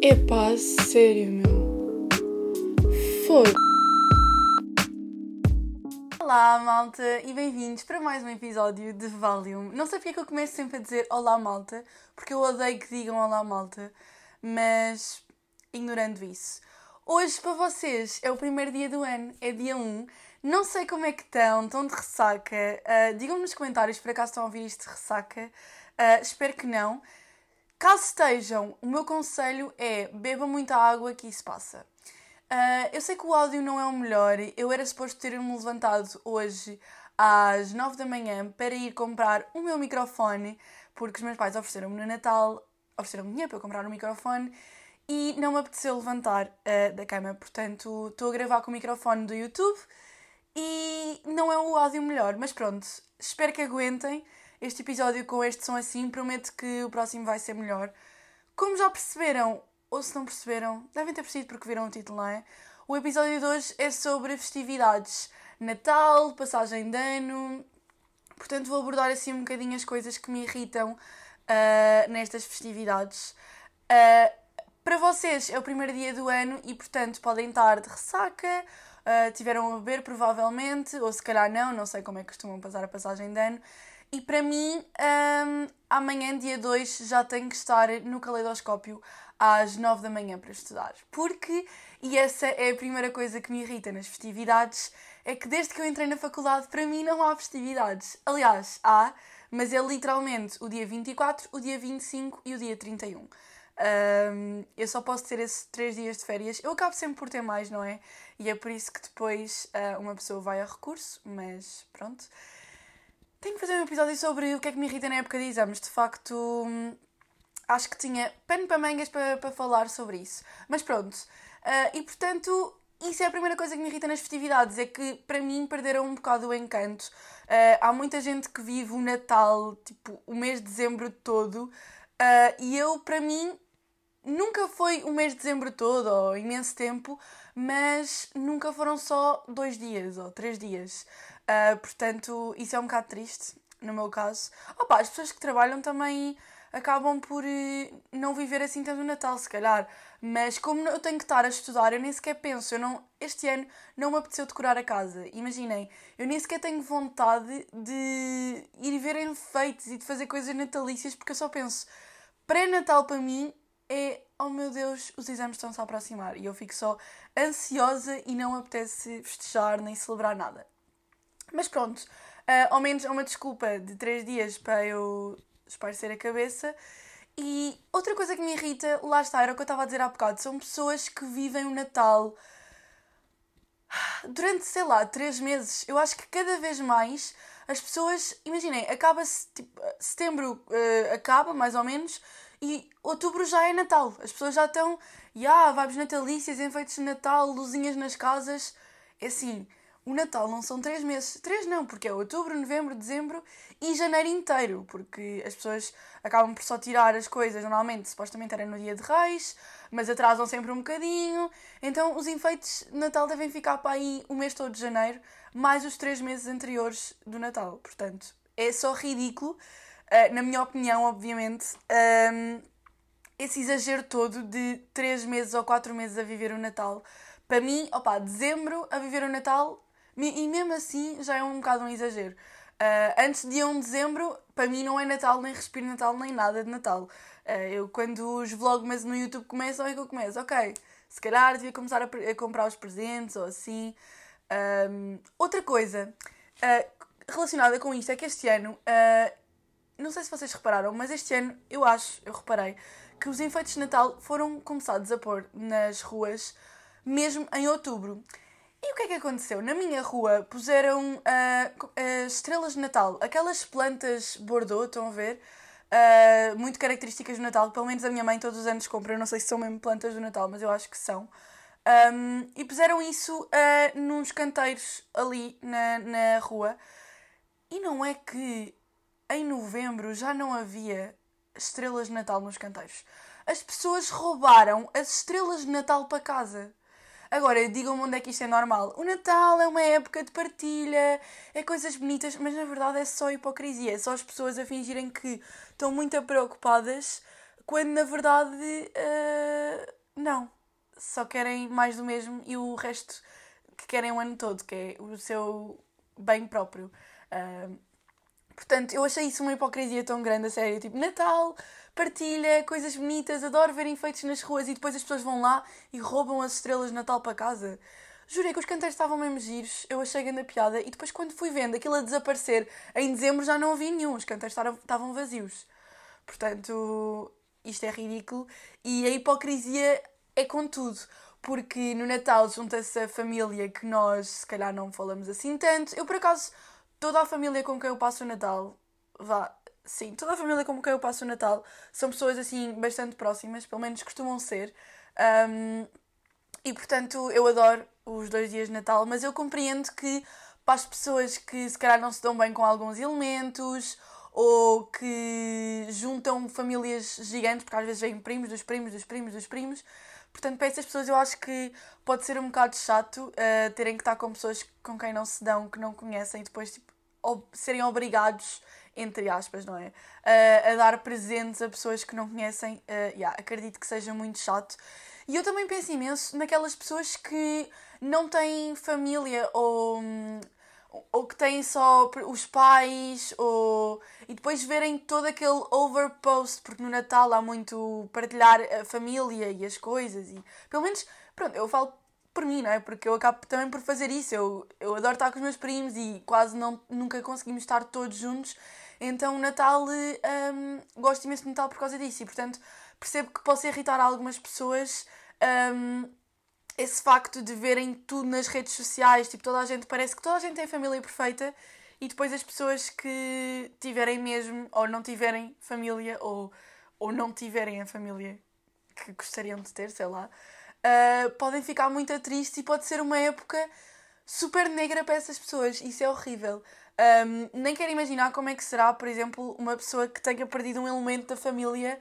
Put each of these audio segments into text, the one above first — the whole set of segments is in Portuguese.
Epá, sério, meu. Foda. Olá, malta, e bem-vindos para mais um episódio de Valium. Não sei porque é que eu começo sempre a dizer olá, malta, porque eu odeio que digam olá, malta, mas ignorando isso. Hoje, para vocês, é o primeiro dia do ano, é dia 1. Não sei como é que estão, estão de ressaca. Uh, Digam-me nos comentários por acaso estão a ouvir isto de ressaca. Uh, espero que não. Caso estejam, o meu conselho é beba muita água que isso passa. Uh, eu sei que o áudio não é o melhor. Eu era suposto ter-me levantado hoje às 9 da manhã para ir comprar o meu microfone, porque os meus pais ofereceram-me no Natal, ofereceram-me dinheiro para eu comprar um microfone e não me apeteceu levantar uh, da cama. Portanto, estou a gravar com o microfone do YouTube e não é o áudio melhor, mas pronto, espero que aguentem este episódio com este som assim. Prometo que o próximo vai ser melhor. Como já perceberam, ou se não perceberam, devem ter percebido porque viram o título, não é? O episódio de hoje é sobre festividades. Natal, passagem de ano. Portanto, vou abordar assim um bocadinho as coisas que me irritam uh, nestas festividades. Uh, para vocês é o primeiro dia do ano e, portanto, podem estar de ressaca, uh, tiveram a beber provavelmente, ou se calhar não, não sei como é que costumam passar a passagem de ano. E para mim, um, amanhã, dia 2, já tenho que estar no caleidoscópio às 9 da manhã para estudar. Porque, e essa é a primeira coisa que me irrita nas festividades, é que desde que eu entrei na faculdade, para mim não há festividades. Aliás, há, mas é literalmente o dia 24, o dia 25 e o dia 31. Um, eu só posso ter esses três dias de férias. Eu acabo sempre por ter mais, não é? E é por isso que depois uh, uma pessoa vai a recurso, mas pronto. Tenho que fazer um episódio sobre o que é que me irrita na época de exames. De facto, hum, acho que tinha pano para mangas para, para falar sobre isso. Mas pronto. Uh, e portanto, isso é a primeira coisa que me irrita nas festividades. É que para mim perderam um bocado o encanto. Uh, há muita gente que vive o Natal, tipo, o mês de dezembro todo. Uh, e eu, para mim, nunca foi o mês de dezembro todo ou imenso tempo, mas nunca foram só dois dias ou três dias. Uh, portanto, isso é um bocado triste, no meu caso. Opa, as pessoas que trabalham também acabam por uh, não viver assim tanto o Natal, se calhar. Mas como eu tenho que estar a estudar, eu nem sequer penso. Eu não, este ano não me apeteceu decorar a casa. Imaginem, eu nem sequer tenho vontade de ir ver enfeites e de fazer coisas natalícias, porque eu só penso, pré-natal para mim é, oh meu Deus, os exames estão-se a aproximar. E eu fico só ansiosa e não apetece festejar nem celebrar nada. Mas pronto, uh, ao menos é uma desculpa de 3 dias para eu esparcer a cabeça. E outra coisa que me irrita, lá está, era o que eu estava a dizer há bocado, são pessoas que vivem o Natal durante, sei lá, 3 meses. Eu acho que cada vez mais as pessoas, imaginem, acaba-se, tipo, setembro uh, acaba, mais ou menos, e outubro já é Natal. As pessoas já estão, já, yeah, vibes natalícias, enfeites de Natal, luzinhas nas casas. É assim, o Natal não são três meses. Três não, porque é outubro, novembro, dezembro e janeiro inteiro. Porque as pessoas acabam por só tirar as coisas, normalmente, supostamente era no dia de reis, mas atrasam sempre um bocadinho. Então os enfeites de Natal devem ficar para aí o mês todo de janeiro, mais os três meses anteriores do Natal. Portanto, é só ridículo, uh, na minha opinião, obviamente. Um, esse exagero todo de três meses ou quatro meses a viver o Natal. Para mim, opa, dezembro a viver o Natal e mesmo assim já é um bocado um exagero. Uh, antes de 1 de dezembro, para mim não é Natal, nem respiro Natal, nem nada de Natal. Uh, eu, quando os vlogs no YouTube começam, é que eu começo, ok, se calhar devia começar a, a comprar os presentes ou assim. Um, outra coisa uh, relacionada com isto é que este ano, não sei se vocês repararam, mas este ano eu acho, eu reparei, que os enfeites de Natal foram começados a pôr nas ruas mesmo em outubro. E o que é que aconteceu? Na minha rua puseram uh, estrelas de Natal, aquelas plantas Bordeaux, estão a ver? Uh, muito características do Natal, pelo menos a minha mãe todos os anos compra, eu não sei se são mesmo plantas do Natal, mas eu acho que são. Um, e puseram isso uh, nos canteiros ali na, na rua. E não é que em novembro já não havia estrelas de Natal nos canteiros. As pessoas roubaram as estrelas de Natal para casa. Agora, digam-me onde é que isto é normal. O Natal é uma época de partilha, é coisas bonitas, mas na verdade é só hipocrisia. É só as pessoas a fingirem que estão muito preocupadas quando na verdade uh, não. Só querem mais do mesmo e o resto que querem o ano todo, que é o seu bem próprio. Uh, portanto, eu achei isso uma hipocrisia tão grande, a sério. Tipo, Natal, partilha, coisas bonitas, adoro ver enfeites nas ruas e depois as pessoas vão lá e roubam as estrelas de Natal para casa. Jurei que os canteiros estavam mesmo giros, eu achei grande piada e depois quando fui vendo aquilo a desaparecer, em dezembro já não havia nenhum, os canteiros estavam vazios. Portanto, isto é ridículo e a hipocrisia é com tudo. Porque no Natal junta-se a família que nós se calhar não falamos assim tanto. Eu por acaso, toda a família com quem eu passo o Natal, vá, sim, toda a família com quem eu passo o Natal são pessoas assim bastante próximas, pelo menos costumam ser. Um, e portanto eu adoro os dois dias de Natal, mas eu compreendo que para as pessoas que se calhar não se dão bem com alguns elementos ou que juntam famílias gigantes, porque às vezes vêm primos dos primos dos primos dos primos. Portanto, para essas pessoas eu acho que pode ser um bocado chato uh, terem que estar com pessoas com quem não se dão, que não conhecem, e depois tipo, serem obrigados, entre aspas, não é? Uh, a dar presentes a pessoas que não conhecem. Uh, yeah, acredito que seja muito chato. E eu também penso imenso naquelas pessoas que não têm família ou, ou que têm só os pais ou e depois verem todo aquele overpost porque no Natal há muito partilhar a família e as coisas e pelo menos pronto eu falo por mim não é porque eu acabo também por fazer isso eu, eu adoro estar com os meus primos e quase não nunca conseguimos estar todos juntos então o Natal um, gosto imenso de Natal por causa disso e portanto percebo que possa irritar algumas pessoas um, esse facto de verem tudo nas redes sociais, tipo, toda a gente parece que toda a gente tem a família perfeita e depois as pessoas que tiverem mesmo ou não tiverem família ou, ou não tiverem a família que gostariam de ter, sei lá, uh, podem ficar muito tristes e pode ser uma época super negra para essas pessoas. Isso é horrível. Um, nem quero imaginar como é que será, por exemplo, uma pessoa que tenha perdido um elemento da família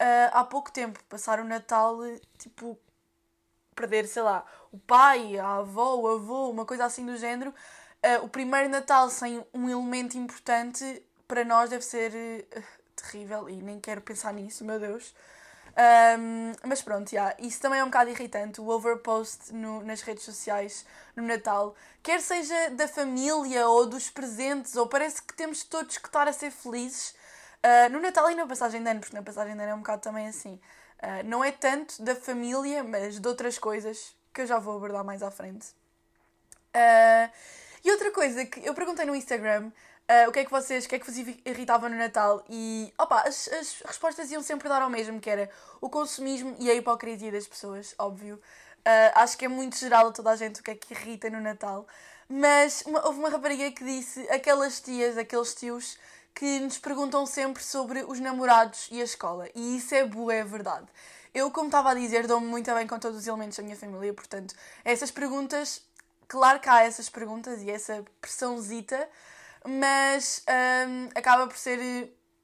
uh, há pouco tempo. Passar o Natal, tipo, perder, sei lá, o pai, a avó, o avô, uma coisa assim do género. Uh, o primeiro Natal sem um elemento importante para nós deve ser uh, terrível e nem quero pensar nisso, meu Deus. Um, mas pronto, yeah, isso também é um bocado irritante, o overpost no, nas redes sociais no Natal, quer seja da família ou dos presentes, ou parece que temos todos que estar a ser felizes Uh, no Natal e na passagem de ano, porque na passagem de ano é um bocado também assim. Uh, não é tanto da família, mas de outras coisas que eu já vou abordar mais à frente. Uh, e outra coisa que eu perguntei no Instagram o que é que vocês, o que é que vos irritava no Natal e opa, as, as respostas iam sempre dar ao mesmo, que era o consumismo e a hipocrisia das pessoas, óbvio. acho que é muito geral a toda a gente o que é que irrita no Natal. Mas uma, houve uma rapariga que disse aquelas tias, aqueles tios que nos perguntam sempre sobre os namorados e a escola. E isso é boa, é verdade. Eu, como estava a dizer, dou-me muito bem com todos os elementos da minha família, portanto, essas perguntas, claro que há essas perguntas e essa pressãozita, mas hum, acaba por ser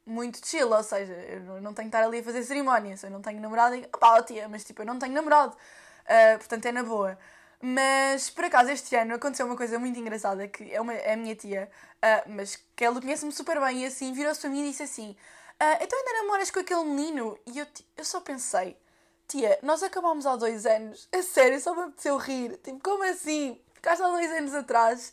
muito chill, ou seja, eu não tenho que estar ali a fazer cerimónia, se eu não tenho namorado, e, opá, tia, mas tipo, eu não tenho namorado, uh, portanto é na boa. Mas por acaso este ano aconteceu uma coisa muito engraçada que é, uma, é a minha tia, uh, mas que ela conhece-me super bem e assim virou-se para mim e disse assim: uh, Então ainda namoras com aquele menino? E eu, eu só pensei: Tia, nós acabámos há dois anos, a sério, só me apeteceu rir. Tipo, como assim? Ficaste há dois anos atrás.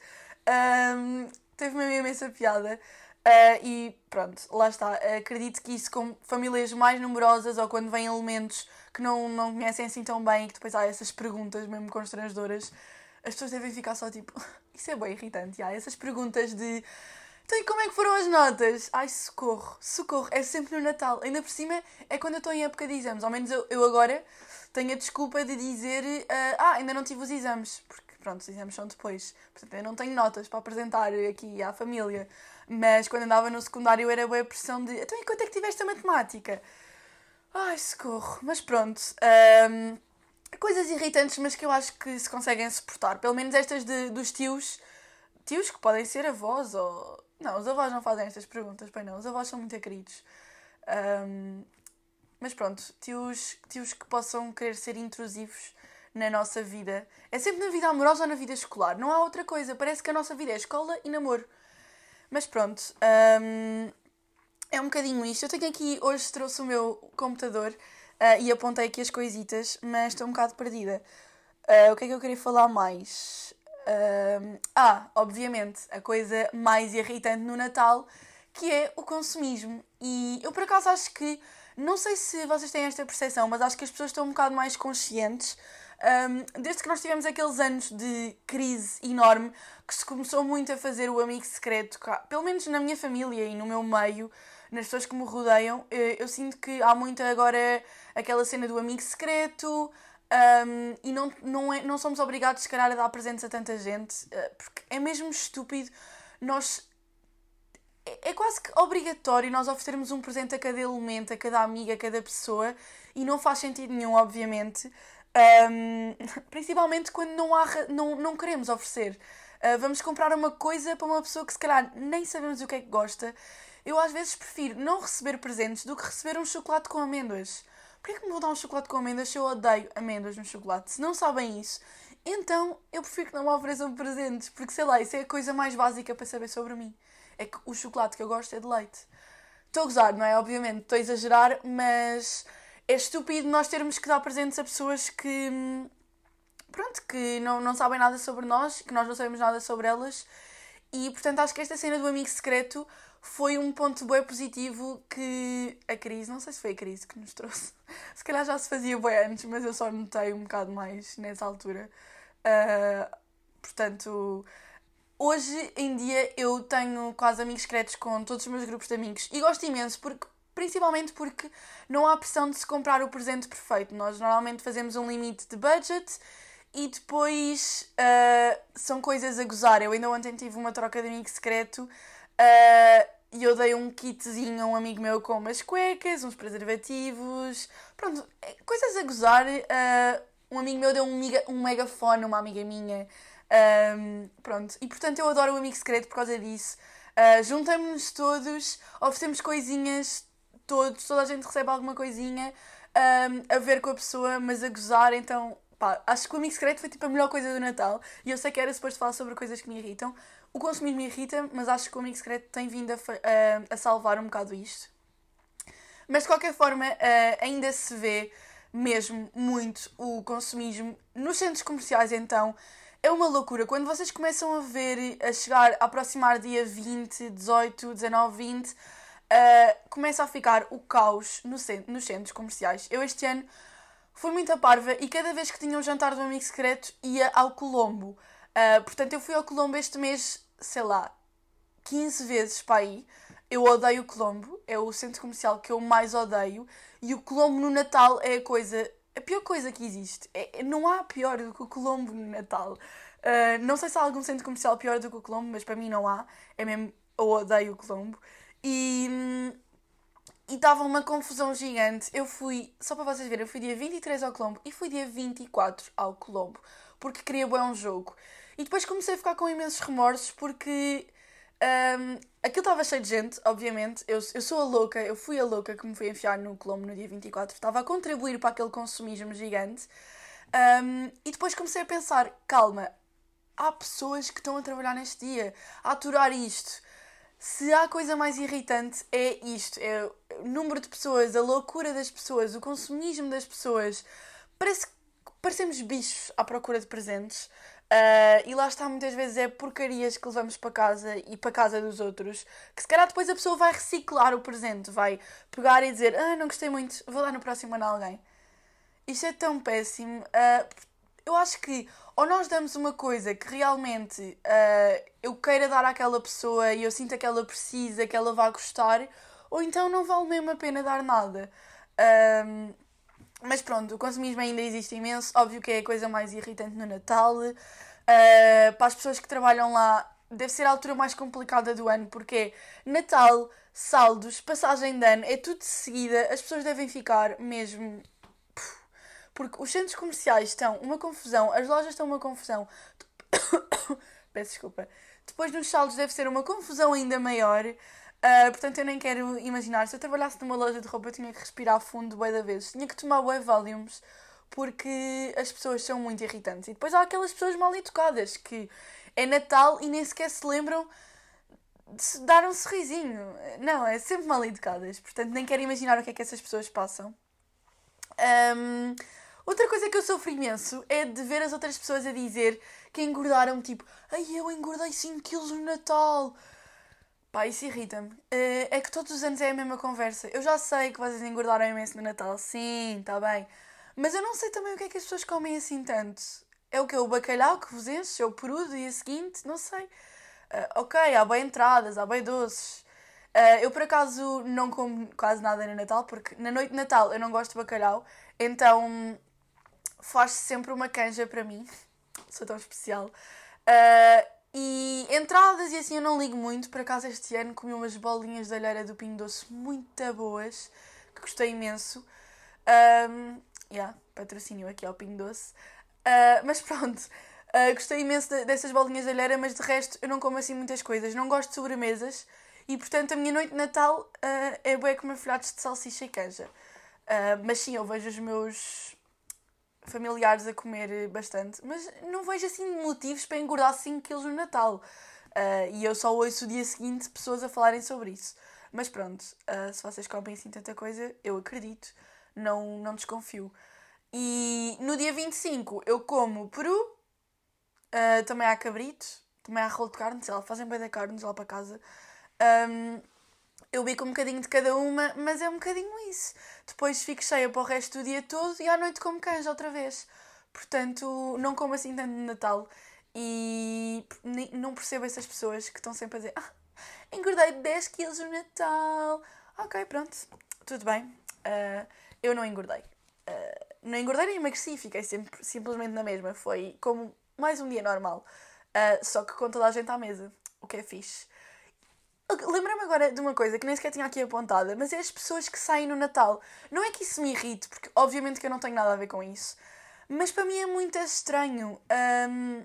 Um, teve uma imensa piada. Uh, e pronto, lá está. Acredito que isso com famílias mais numerosas ou quando vêm elementos que não, não conhecem assim tão bem e que depois há essas perguntas mesmo constrangedoras, as pessoas devem ficar só tipo. Isso é bem irritante, há essas perguntas de. Então, e como é que foram as notas? Ai, socorro, socorro, é sempre no Natal. Ainda por cima é quando eu estou em época de exames. Ao menos eu, eu agora tenho a desculpa de dizer: uh, Ah, ainda não tive os exames. Porque, pronto, os exames são depois. Portanto, eu não tenho notas para apresentar aqui à família. Mas quando andava no secundário era boa a pressão de: Então, e quanto é que tiveste a matemática? Ai, socorro. Mas pronto. Um, coisas irritantes, mas que eu acho que se conseguem suportar. Pelo menos estas de, dos tios. Tios que podem ser avós ou. Não, os avós não fazem estas perguntas, bem não. Os avós são muito queridos. Um, mas pronto, tios, tios que possam querer ser intrusivos na nossa vida. É sempre na vida amorosa ou na vida escolar. Não há outra coisa. Parece que a nossa vida é escola e namoro. Mas pronto. Um, é é um bocadinho isto. Eu tenho aqui, hoje trouxe o meu computador uh, e apontei aqui as coisitas, mas estou um bocado perdida. Uh, o que é que eu queria falar mais? Uh, ah, obviamente, a coisa mais irritante no Natal, que é o consumismo. E eu por acaso acho que, não sei se vocês têm esta percepção, mas acho que as pessoas estão um bocado mais conscientes. Um, desde que nós tivemos aqueles anos de crise enorme, que se começou muito a fazer o amigo secreto, pelo menos na minha família e no meu meio, nas pessoas que me rodeiam, eh, eu sinto que há muito agora aquela cena do amigo secreto. Um, e não, não, é, não somos obrigados, se calhar, a dar presentes a tanta gente, uh, porque é mesmo estúpido nós. É, é quase que obrigatório nós oferecermos um presente a cada elemento, a cada amiga, a cada pessoa, e não faz sentido nenhum, obviamente. Um, principalmente quando não, há, não, não queremos oferecer. Uh, vamos comprar uma coisa para uma pessoa que se calhar nem sabemos o que é que gosta. Eu às vezes prefiro não receber presentes do que receber um chocolate com amêndoas. Porquê que me vou dar um chocolate com amêndoas se eu odeio amêndoas no chocolate? Se não sabem isso, então eu prefiro que não me ofereçam presentes, porque sei lá, isso é a coisa mais básica para saber sobre mim. É que o chocolate que eu gosto é de leite. Estou a gozar, não é? Obviamente, estou a exagerar, mas é estúpido nós termos que dar presentes a pessoas que. Pronto, que não, não sabem nada sobre nós, que nós não sabemos nada sobre elas. E portanto acho que esta cena do amigo secreto foi um ponto bem positivo que a crise, não sei se foi a crise que nos trouxe, se calhar já se fazia bem antes, mas eu só notei um bocado mais nessa altura. Uh, portanto, hoje em dia eu tenho quase amigos secretos com todos os meus grupos de amigos e gosto imenso porque principalmente porque não há pressão de se comprar o presente perfeito. Nós normalmente fazemos um limite de budget e depois uh, são coisas a gozar. Eu ainda ontem tive uma troca de amigo secreto Uh, e eu dei um kitzinho a um amigo meu com umas cuecas, uns preservativos, pronto, é, coisas a gozar. Uh, um amigo meu deu um, miga, um megafone a uma amiga minha. Um, pronto, e portanto eu adoro o amigo secreto por causa disso. Uh, Juntamos-nos todos, oferecemos coisinhas, todos, toda a gente recebe alguma coisinha um, a ver com a pessoa, mas a gozar, então pá, acho que o amigo secreto foi tipo a melhor coisa do Natal e eu sei que era suposto falar sobre coisas que me irritam, o consumismo me irrita, mas acho que o amigo secreto tem vindo a, a, salvar um bocado isto. Mas de qualquer forma, uh, ainda se vê mesmo muito o consumismo nos centros comerciais, então é uma loucura. Quando vocês começam a ver, a chegar, a aproximar dia 20, 18, 19, 20, uh, começa a ficar o caos no centro, nos centros comerciais. Eu este ano fui muito a parva e cada vez que tinha um jantar do amigo secreto ia ao Colombo. Uh, portanto, eu fui ao Colombo este mês, sei lá, 15 vezes para aí. Eu odeio o Colombo, é o centro comercial que eu mais odeio. E o Colombo no Natal é a coisa, a pior coisa que existe. É, não há pior do que o Colombo no Natal. Uh, não sei se há algum centro comercial pior do que o Colombo, mas para mim não há. É mesmo, eu odeio o Colombo. E. E estava uma confusão gigante. Eu fui, só para vocês verem, eu fui dia 23 ao Colombo e fui dia 24 ao Colombo, porque queria bem um jogo. E depois comecei a ficar com imensos remorsos porque um, aquilo estava cheio de gente, obviamente. Eu, eu sou a louca, eu fui a louca que me fui enfiar no Colombo no dia 24. Estava a contribuir para aquele consumismo gigante. Um, e depois comecei a pensar: calma, há pessoas que estão a trabalhar neste dia, a aturar isto. Se há coisa mais irritante, é isto: é o número de pessoas, a loucura das pessoas, o consumismo das pessoas. Parece que parecemos bichos à procura de presentes. Uh, e lá está, muitas vezes é porcarias que levamos para casa e para casa dos outros, que se calhar depois a pessoa vai reciclar o presente, vai pegar e dizer: Ah, não gostei muito, vou dar no próximo ano a alguém. Isto é tão péssimo. Uh, eu acho que ou nós damos uma coisa que realmente uh, eu queira dar àquela pessoa e eu sinto que ela precisa, que ela vai gostar, ou então não vale mesmo a pena dar nada. Mas pronto, o consumismo ainda existe imenso. Óbvio que é a coisa mais irritante no Natal. Uh, para as pessoas que trabalham lá, deve ser a altura mais complicada do ano, porque é Natal, saldos, passagem de ano, é tudo de seguida. As pessoas devem ficar mesmo. Porque os centros comerciais estão uma confusão, as lojas estão uma confusão. Peço desculpa. Depois nos saldos deve ser uma confusão ainda maior. Uh, portanto, eu nem quero imaginar. Se eu trabalhasse numa loja de roupa, eu tinha que respirar fundo bué da vez. Tinha que tomar bué volumes porque as pessoas são muito irritantes. E depois há aquelas pessoas mal educadas que é Natal e nem sequer se lembram de dar um sorrisinho. Não, é sempre mal educadas. Portanto, nem quero imaginar o que é que essas pessoas passam. Um, outra coisa que eu sofro imenso é de ver as outras pessoas a dizer que engordaram, tipo, ai eu engordei 5kg no Natal. Pá, isso irrita-me. Uh, é que todos os anos é a mesma conversa. Eu já sei que vocês engordaram imenso no Natal, sim, está bem. Mas eu não sei também o que é que as pessoas comem assim tanto. É o que? O bacalhau que vos enche? É o peru do dia seguinte? Não sei. Uh, ok, há bem entradas, há bem doces. Uh, eu por acaso não como quase nada no Natal, porque na noite de Natal eu não gosto de bacalhau, então faz -se sempre uma canja para mim. Sou tão especial. Uh, e entradas e assim eu não ligo muito. Por acaso este ano comi umas bolinhas de alheira do Pinho Doce muito boas, que gostei imenso. Um, yeah, patrocínio aqui ao Pinho Doce. Uh, mas pronto, uh, gostei imenso de, dessas bolinhas de alheira, mas de resto eu não como assim muitas coisas. Não gosto de sobremesas e portanto a minha noite de Natal uh, é bué comer folhados de salsicha e canja. Mas sim, eu vejo os meus familiares a comer bastante, mas não vejo assim motivos para engordar 5 kg no Natal. Uh, e eu só ouço o dia seguinte pessoas a falarem sobre isso. Mas pronto, uh, se vocês comem assim tanta coisa, eu acredito, não, não desconfio. E no dia 25 eu como peru, uh, também há cabrito, também há rolo de carne, sei lá, fazem bem da carne lá para casa. Um, eu bico um bocadinho de cada uma, mas é um bocadinho isso. Depois fico cheia para o resto do dia todo e à noite como canja outra vez. Portanto, não como assim tanto de Natal. E não percebo essas pessoas que estão sempre a dizer ah, engordei 10 quilos no Natal. Ok, pronto, tudo bem. Uh, eu não engordei. Uh, não engordei nem emagreci, fiquei sempre, simplesmente na mesma. Foi como mais um dia normal. Uh, só que com toda a gente à mesa, o que é fixe. Lembra-me agora de uma coisa que nem sequer tinha aqui apontada, mas é as pessoas que saem no Natal. Não é que isso me irrite, porque obviamente que eu não tenho nada a ver com isso, mas para mim é muito estranho. Um,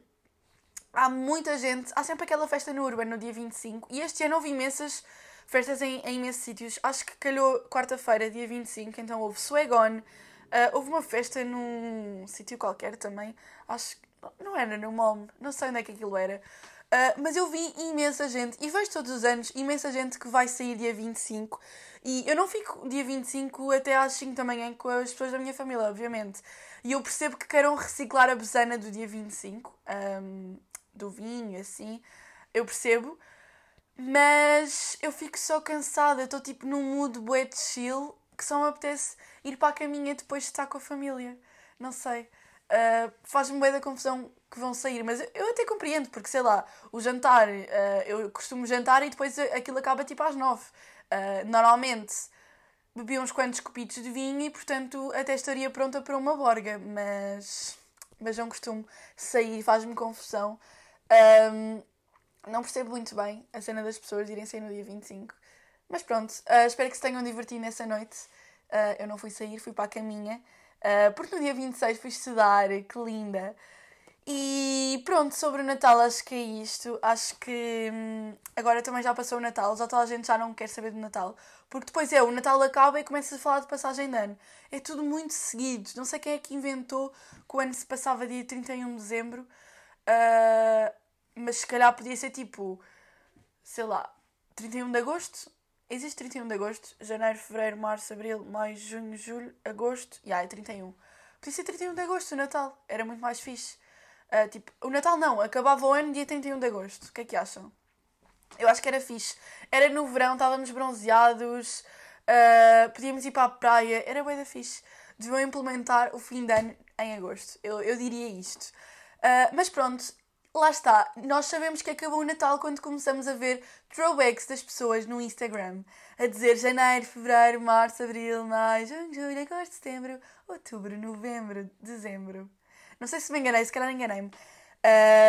há muita gente, há sempre aquela festa no Urban no dia 25, e este ano houve imensas festas em, em imensos sítios. Acho que calhou quarta-feira, dia 25, então houve Swagon, uh, houve uma festa num sítio qualquer também, acho que não era no MOM, não sei onde é que aquilo era. Uh, mas eu vi imensa gente, e vejo todos os anos, imensa gente que vai sair dia 25. E eu não fico dia 25 até às 5 da manhã com as pessoas da minha família, obviamente. E eu percebo que queiram reciclar a besana do dia 25, um, do vinho, assim. Eu percebo. Mas eu fico só cansada, estou tipo num mood bué de chill que só me apetece ir para a caminha depois de estar com a família. Não sei. Uh, Faz-me bem da confusão que vão sair, mas eu até compreendo, porque sei lá, o jantar, uh, eu costumo jantar e depois aquilo acaba tipo às nove. Uh, normalmente bebi uns quantos copitos de vinho e portanto até estaria pronta para uma borga, mas, mas não costumo sair, faz-me confusão. Um, não percebo muito bem a cena das pessoas irem sair no dia 25. Mas pronto, uh, espero que se tenham divertido nessa noite. Uh, eu não fui sair, fui para a caminha. Uh, porque no dia 26 fui estudar, que linda. E pronto, sobre o Natal acho que é isto. Acho que hum, agora também já passou o Natal, já toda a gente já não quer saber do Natal. Porque depois é, o Natal acaba e começa a falar de passagem de ano. É tudo muito seguido. Não sei quem é que inventou que o ano se passava dia 31 de dezembro. Uh, mas se calhar podia ser tipo, sei lá, 31 de agosto. Existe 31 de agosto, janeiro, fevereiro, março, abril, maio, junho, julho, agosto. E yeah, é 31. Podia ser 31 de agosto o Natal. Era muito mais fixe. Uh, tipo, o Natal não, acabava o ano dia 31 de agosto. O que é que acham? Eu acho que era fixe. Era no verão, estávamos bronzeados, uh, podíamos ir para a praia, era bem da fixe. Deviam implementar o fim de ano em agosto. Eu, eu diria isto. Uh, mas pronto, lá está. Nós sabemos que acabou o Natal quando começamos a ver throwbacks das pessoas no Instagram. A dizer janeiro, fevereiro, março, abril, maio, junho, julho, agosto, setembro, outubro, novembro, dezembro. Não sei se me enganei, se calhar enganei-me.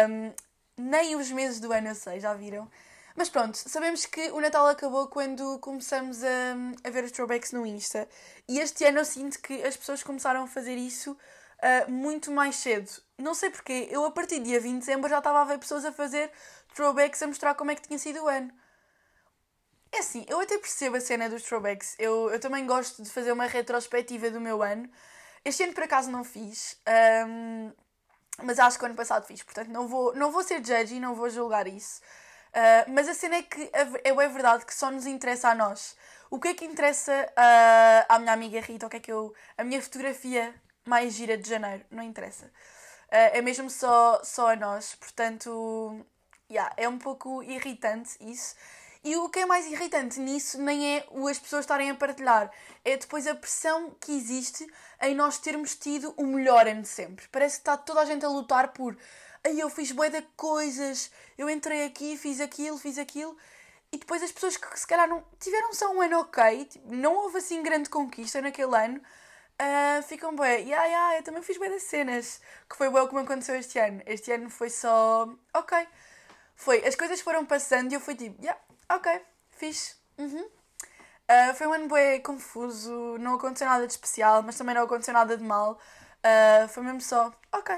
Um, nem os meses do ano eu sei, já viram? Mas pronto, sabemos que o Natal acabou quando começamos a, a ver os throwbacks no Insta. E este ano eu sinto que as pessoas começaram a fazer isso uh, muito mais cedo. Não sei porquê, eu a partir do dia 20 de dezembro já estava a ver pessoas a fazer throwbacks a mostrar como é que tinha sido o ano. É assim, eu até percebo a cena dos throwbacks. Eu, eu também gosto de fazer uma retrospectiva do meu ano. Este ano por acaso não fiz, um, mas acho que o ano passado fiz, portanto não vou, não vou ser judge e não vou julgar isso. Uh, mas a cena é que é, é verdade que só nos interessa a nós. O que é que interessa uh, à minha amiga Rita? O que é que eu. A minha fotografia mais gira de janeiro? Não interessa. Uh, é mesmo só, só a nós. Portanto, yeah, é um pouco irritante isso. E o que é mais irritante nisso nem é as pessoas estarem a partilhar, é depois a pressão que existe em nós termos tido o melhor ano de sempre. Parece que está toda a gente a lutar por aí eu fiz bué de coisas, eu entrei aqui, fiz aquilo, fiz aquilo. E depois as pessoas que se calhar não tiveram só um ano ok, tipo, não houve assim grande conquista naquele ano, uh, ficam bué, yeah, yeah, eu também fiz bué das cenas, que foi bué como aconteceu este ano. Este ano foi só, ok. Foi, as coisas foram passando e eu fui tipo, yeah, ok, fiz. Uhum. Uh, foi um ano bué confuso, não aconteceu nada de especial, mas também não aconteceu nada de mal. Uh, foi mesmo só, ok.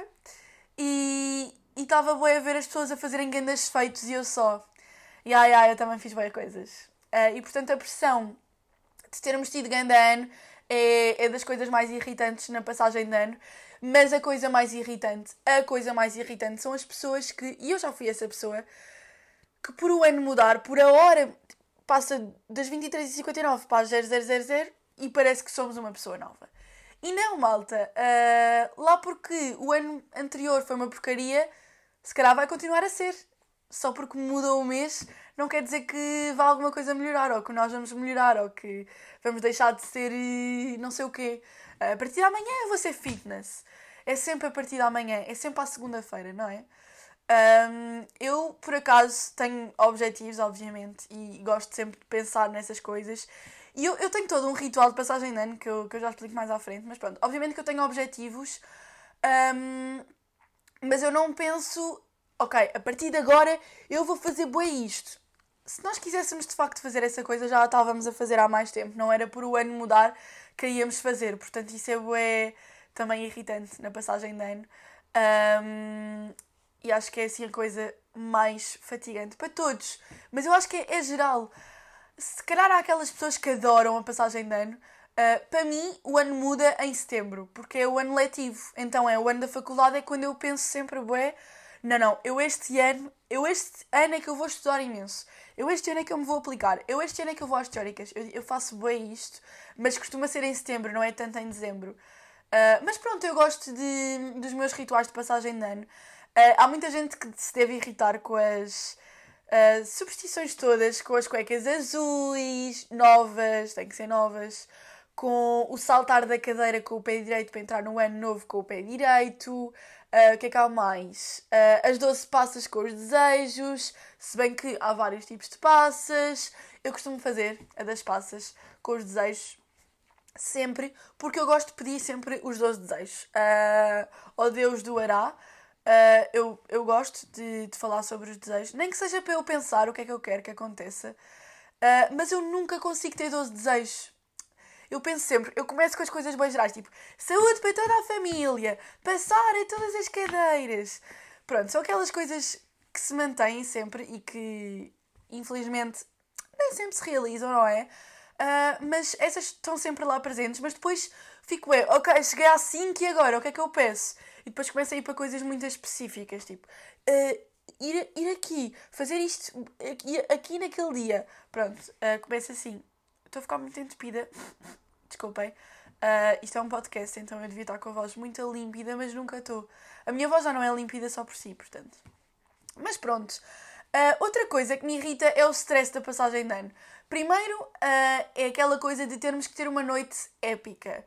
E estava bué a ver as pessoas a fazerem grandes feitos e eu só, yeah, yeah, eu também fiz boas coisas. Uh, e portanto a pressão de termos tido grande ano é, é das coisas mais irritantes na passagem de ano. Mas a coisa mais irritante, a coisa mais irritante são as pessoas que, e eu já fui essa pessoa, que por o ano mudar, por a hora, passa das 23h59 para as 0000 e parece que somos uma pessoa nova. E não, malta, uh, lá porque o ano anterior foi uma porcaria, se calhar vai continuar a ser. Só porque mudou o mês, não quer dizer que vá alguma coisa melhorar, ou que nós vamos melhorar, ou que vamos deixar de ser eh, não sei o quê. Uh, a partir de amanhã eu vou ser fitness. É sempre a partir de amanhã, é sempre à segunda-feira, não é? Um, eu, por acaso, tenho objetivos, obviamente, e gosto sempre de pensar nessas coisas. E eu, eu tenho todo um ritual de passagem de ano que eu, que eu já explico mais à frente, mas pronto, obviamente que eu tenho objetivos, um, mas eu não penso, ok, a partir de agora eu vou fazer bem isto. Se nós quiséssemos de facto fazer essa coisa, já a estávamos a fazer há mais tempo, não era por o ano mudar que íamos fazer, portanto, isso é bué, também irritante na passagem de ano. Um, e acho que é assim a coisa mais fatigante para todos. Mas eu acho que é, é geral. Se calhar há aquelas pessoas que adoram a passagem de ano. Uh, para mim, o ano muda em setembro, porque é o ano letivo. Então é o ano da faculdade, é quando eu penso sempre, bué, não, não, eu este ano, eu este ano é que eu vou estudar imenso. Eu este ano é que eu me vou aplicar. Eu este ano é que eu vou às teóricas. Eu, eu faço bem isto, mas costuma ser em setembro, não é tanto em dezembro. Uh, mas pronto, eu gosto de, dos meus rituais de passagem de ano. Uh, há muita gente que se deve irritar com as uh, superstições todas, com as cuecas azuis, novas, têm que ser novas, com o saltar da cadeira com o pé direito para entrar no ano novo com o pé direito. Uh, o que é que há mais? Uh, as 12 passas com os desejos, se bem que há vários tipos de passas. Eu costumo fazer a das passas com os desejos sempre, porque eu gosto de pedir sempre os 12 desejos. Uh, ao Deus do Ará, Uh, eu, eu gosto de, de falar sobre os desejos, nem que seja para eu pensar o que é que eu quero que aconteça, uh, mas eu nunca consigo ter 12 desejos. Eu penso sempre, eu começo com as coisas bem gerais, tipo saúde para toda a família, passar em todas as cadeiras. Pronto, são aquelas coisas que se mantêm sempre e que infelizmente nem sempre se realizam, não é? Uh, mas essas estão sempre lá presentes, mas depois fico, é, ok, cheguei às 5 e agora, o que é que eu peço? E depois começa a ir para coisas muito específicas, tipo, uh, ir, ir aqui, fazer isto aqui, aqui naquele dia. Pronto, uh, começa assim. Estou a ficar muito entupida. Desculpem. Uh, isto é um podcast, então eu devia estar com a voz muito límpida, mas nunca estou. A minha voz já não é límpida só por si, portanto. Mas pronto. Uh, outra coisa que me irrita é o stress da passagem de ano. Primeiro, uh, é aquela coisa de termos que ter uma noite épica.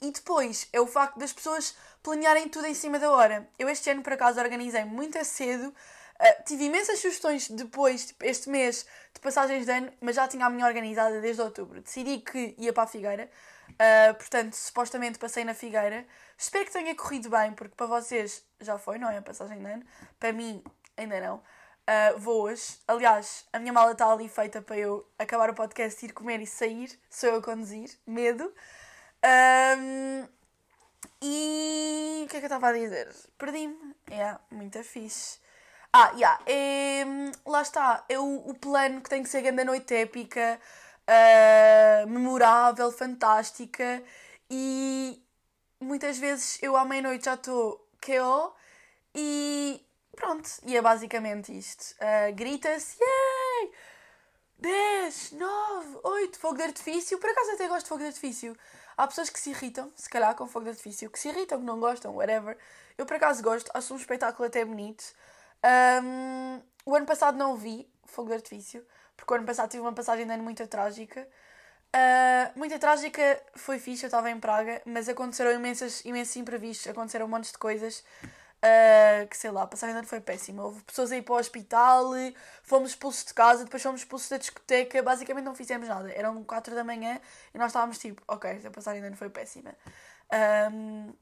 e depois, é o facto das pessoas planearem tudo em cima da hora. Eu este ano, por acaso, organizei muito cedo. Uh, tive imensas sugestões depois, tipo, este mês, de passagens de ano, mas já tinha a minha organizada desde outubro. Decidi que ia para a Figueira, uh, portanto, supostamente passei na Figueira. Espero que tenha corrido bem, porque para vocês já foi, não é? A passagem de ano. Para mim, ainda não. Uh, vou hoje. Aliás, a minha mala está ali feita para eu acabar o podcast, ir comer e sair. Sou eu a conduzir. Medo. Um, e o que é que eu estava a dizer? Perdi-me. É, yeah, muito fixe. Ah, yeah, é, lá está. É o, o plano que tem que ser grande noite épica, uh, memorável, fantástica. E muitas vezes eu à meia-noite já estou KO e pronto, e é basicamente isto. Uh, Grita-se, yay! 10, 9, 8, fogo de artifício. Por acaso até gosto de fogo de artifício. Há pessoas que se irritam, se calhar, com fogo de artifício, que se irritam, que não gostam, whatever. Eu por acaso gosto, acho um espetáculo até bonito. Um, o ano passado não vi fogo de artifício, porque o ano passado tive uma passagem de ano muito trágica. Uh, muito trágica, foi fixe, eu estava em Praga, mas aconteceram imensas, imensos imprevistos, aconteceram um monte de coisas. Uh, que sei lá, a passagem de ano foi péssima. Houve pessoas a ir para o hospital, fomos expulsos de casa, depois fomos expulsos da discoteca, basicamente não fizemos nada. Eram 4 da manhã e nós estávamos tipo, ok, a passagem de ano foi péssima. Um,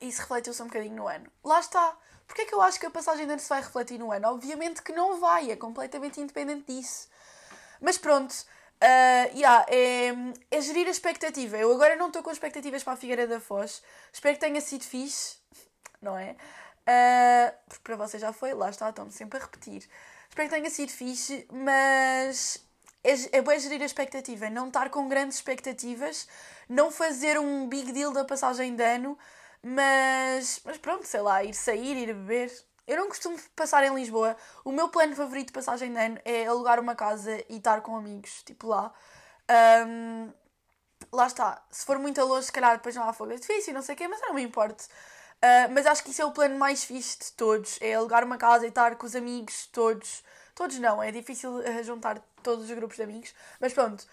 isso refletiu-se um bocadinho no ano. Lá está. Porquê é que eu acho que a passagem de ano se vai refletir no ano? Obviamente que não vai, é completamente independente disso. Mas pronto, uh, yeah, é, é gerir a expectativa. Eu agora não estou com expectativas para a Figueira da Foz. Espero que tenha sido fixe, não é? Uh, porque para vocês já foi, lá está, estão-me sempre a repetir. Espero que tenha sido fixe, mas é, é bom gerir a expectativa, não estar com grandes expectativas, não fazer um big deal da passagem de ano, mas, mas pronto, sei lá, ir sair, ir beber. Eu não costumo passar em Lisboa. O meu plano favorito de passagem de ano é alugar uma casa e estar com amigos, tipo lá. Um, lá está. Se for muito longe, se calhar depois não há fogo difícil, não sei o quê, mas não me importa. Uh, mas acho que isso é o plano mais fixe de todos. É alugar uma casa e estar com os amigos todos. Todos não, é difícil uh, juntar todos os grupos de amigos. Mas pronto,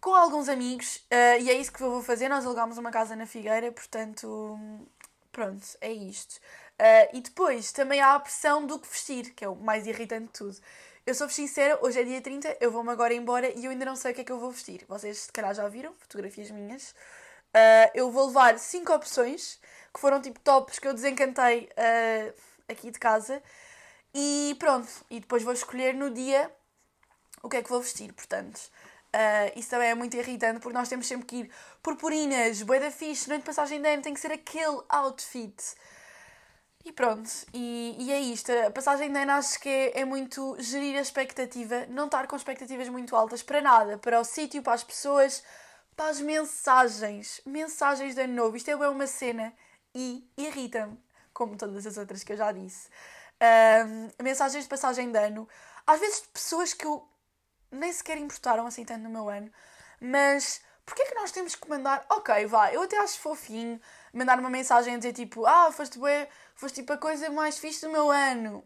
com alguns amigos. Uh, e é isso que eu vou fazer. Nós alugámos uma casa na Figueira, portanto, pronto, é isto. e depois também há a pressão do que vestir, que é o mais irritante de tudo. Eu sou sincera, hoje é dia 30, eu vou-me agora embora e eu ainda não sei o que é que eu vou vestir. Vocês se calhar já viram fotografias minhas. eu vou levar 5 opções que foram tipo tops que eu desencantei uh, aqui de casa. E pronto, e depois vou escolher no dia o que é que vou vestir, portanto. Uh, isso também é muito irritante porque nós temos sempre que ir purpurinas, boi da fixe, noite de passagem de ano, tem que ser aquele outfit. E pronto, e, e é isto. A passagem de ano acho que é, é, muito gerir a expectativa, não estar com expectativas muito altas para nada, para o sítio, para as pessoas, para as mensagens. Mensagens de ano novo. Isto é uma cena e irrita-me, como todas as outras que eu já disse. Um, mensagens de passagem de ano, às vezes de pessoas que eu nem sequer importaram assim tanto no meu ano, mas porquê é que nós temos que mandar? Ok, vá, eu até acho fofinho mandar uma mensagem a dizer tipo, ah, foste, bué, foste tipo a coisa mais fixe do meu ano.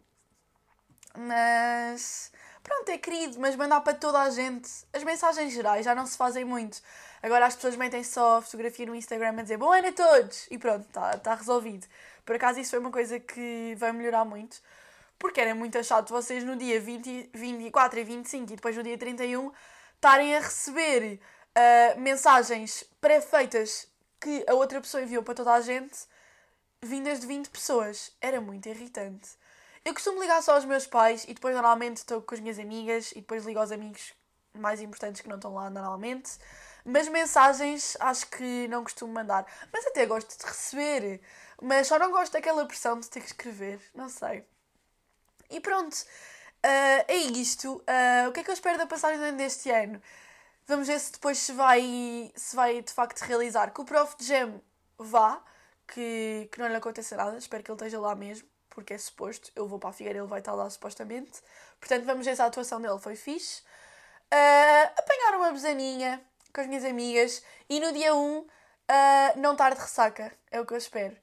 Mas pronto, é querido, mas mandar para toda a gente. As mensagens gerais já não se fazem muito. Agora as pessoas metem só fotografia no Instagram a dizer bom ano a todos e pronto, está tá resolvido. Por acaso isso foi uma coisa que vai melhorar muito, porque era muito chato vocês no dia 20, 24 e 25 e depois no dia 31 estarem a receber uh, mensagens pré-feitas que a outra pessoa enviou para toda a gente, vindas de 20 pessoas. Era muito irritante. Eu costumo ligar só aos meus pais e depois normalmente estou com as minhas amigas e depois ligo aos amigos mais importantes que não estão lá normalmente. Mas mensagens acho que não costumo mandar. Mas até gosto de receber. Mas só não gosto daquela pressão de ter que escrever. Não sei. E pronto. Uh, é isto. Uh, o que é que eu espero da passagem deste ano? Vamos ver se depois se vai, se vai de facto realizar. Que o Prof. Gem vá. Que, que não lhe aconteça nada. Espero que ele esteja lá mesmo. Porque é suposto. Eu vou para a Figueira, ele vai estar lá supostamente. Portanto, vamos ver se a atuação dele foi fixe. Uh, apanhar uma besaninha com as minhas amigas e no dia 1 uh, não estar de ressaca, é o que eu espero.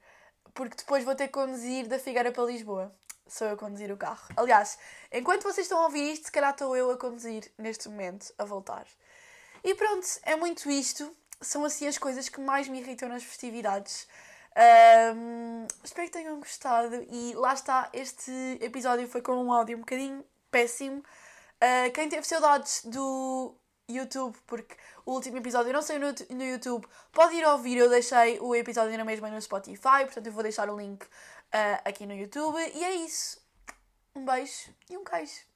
Porque depois vou ter que conduzir da Figueira para Lisboa. Sou eu a conduzir o carro. Aliás, enquanto vocês estão a ouvir isto, se calhar estou eu a conduzir neste momento, a voltar. E pronto, é muito isto. São assim as coisas que mais me irritam nas festividades. Um, espero que tenham gostado. E lá está, este episódio foi com um áudio um bocadinho péssimo. Uh, quem teve saudades do YouTube, porque o último episódio não saiu no, no YouTube. Pode ir ouvir, eu deixei o episódio na mesma no Spotify, portanto eu vou deixar o link uh, aqui no YouTube. E é isso. Um beijo e um queijo.